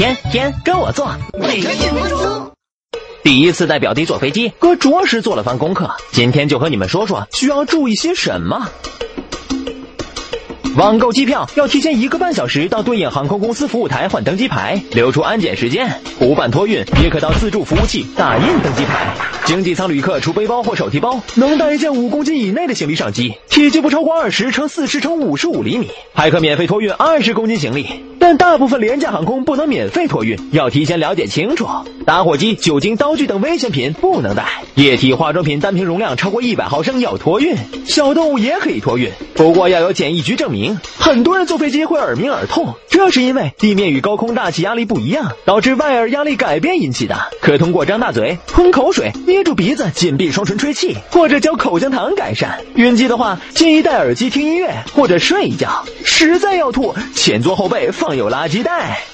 天天跟我做，每个节目中。第一次带表弟坐飞机，哥着实做了番功课。今天就和你们说说需要注意些什么。网购机票要提前一个半小时到对应航空公司服务台换登机牌，留出安检时间。不办托运也可到自助服务器打印登机牌。经济舱旅客除背包或手提包，能带一件五公斤以内的行李上机，体积不超过二十乘四十乘五十五厘米，还可免费托运二十公斤行李。但大部分廉价航空不能免费托运，要提前了解清楚。打火机、酒精、刀具等危险品不能带，液体化妆品单瓶容量超过一百毫升要托运，小动物也可以托运，不过要有检疫局证明。很多人坐飞机会耳鸣耳痛，这是因为地面与高空大气压力不一样，导致外耳压力改变引起的。可通过张大嘴、喷口水、捏住鼻子、紧闭双唇吹气，或者嚼口香糖改善。晕机的话，建议戴耳机听音乐或者睡一觉。实在要吐，前座后背放有垃圾袋。